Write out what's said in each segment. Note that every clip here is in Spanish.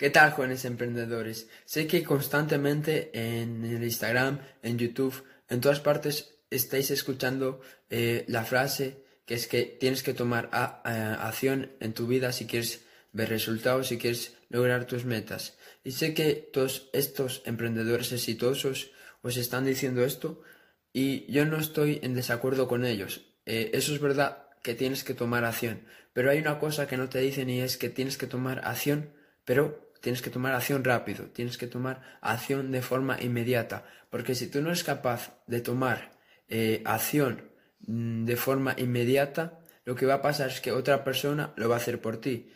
¿Qué tal, jóvenes emprendedores? Sé que constantemente en el Instagram, en YouTube, en todas partes estáis escuchando eh, la frase que es que tienes que tomar acción en tu vida si quieres ver resultados, si quieres lograr tus metas. Y sé que todos estos emprendedores exitosos os están diciendo esto y yo no estoy en desacuerdo con ellos. Eh, eso es verdad que tienes que tomar acción, pero hay una cosa que no te dicen y es que tienes que tomar acción, pero tienes que tomar acción rápido, tienes que tomar acción de forma inmediata, porque si tú no eres capaz de tomar eh, acción mm, de forma inmediata, lo que va a pasar es que otra persona lo va a hacer por ti.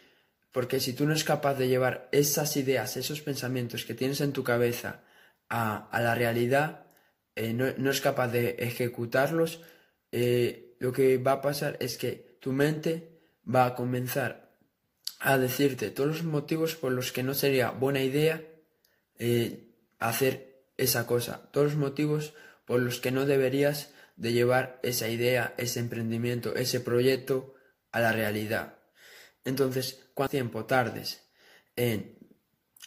Porque si tú no eres capaz de llevar esas ideas, esos pensamientos que tienes en tu cabeza a, la realidad, eh, no, no, eres capaz de ejecutarlos, eh, lo que va a pasar es que tu mente va a comenzar a decirte todos los motivos por los que no sería buena idea eh, hacer esa cosa, todos los motivos por los que no deberías de llevar esa idea, ese emprendimiento, ese proyecto a la realidad. Entonces, cuanto tiempo tardes en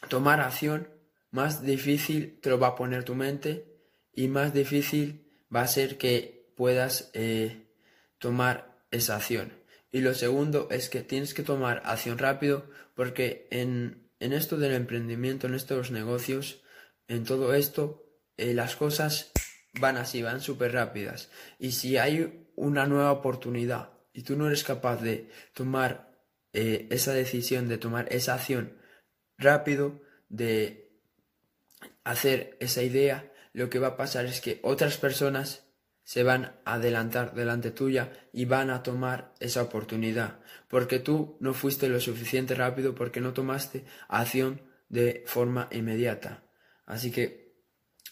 tomar acción, más difícil te lo va a poner tu mente y más difícil va a ser que puedas eh, tomar esa acción. Y lo segundo es que tienes que tomar acción rápido porque en, esto del emprendimiento, en estos negocios, en todo esto, eh, las cosas van así, van súper rápidas. Y si hay una nueva oportunidad y tú no eres capaz de tomar eh, esa decisión, de tomar esa acción rápido, de hacer esa idea, lo que va a pasar es que otras personas se van a adelantar delante tuya y van a tomar esa oportunidad, porque tú no fuiste lo suficiente rápido, porque no tomaste acción de forma inmediata. Así que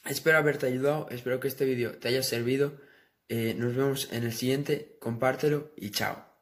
espero haberte ayudado, espero que este vídeo te haya servido. Eh, nos vemos en el siguiente, compártelo y chao.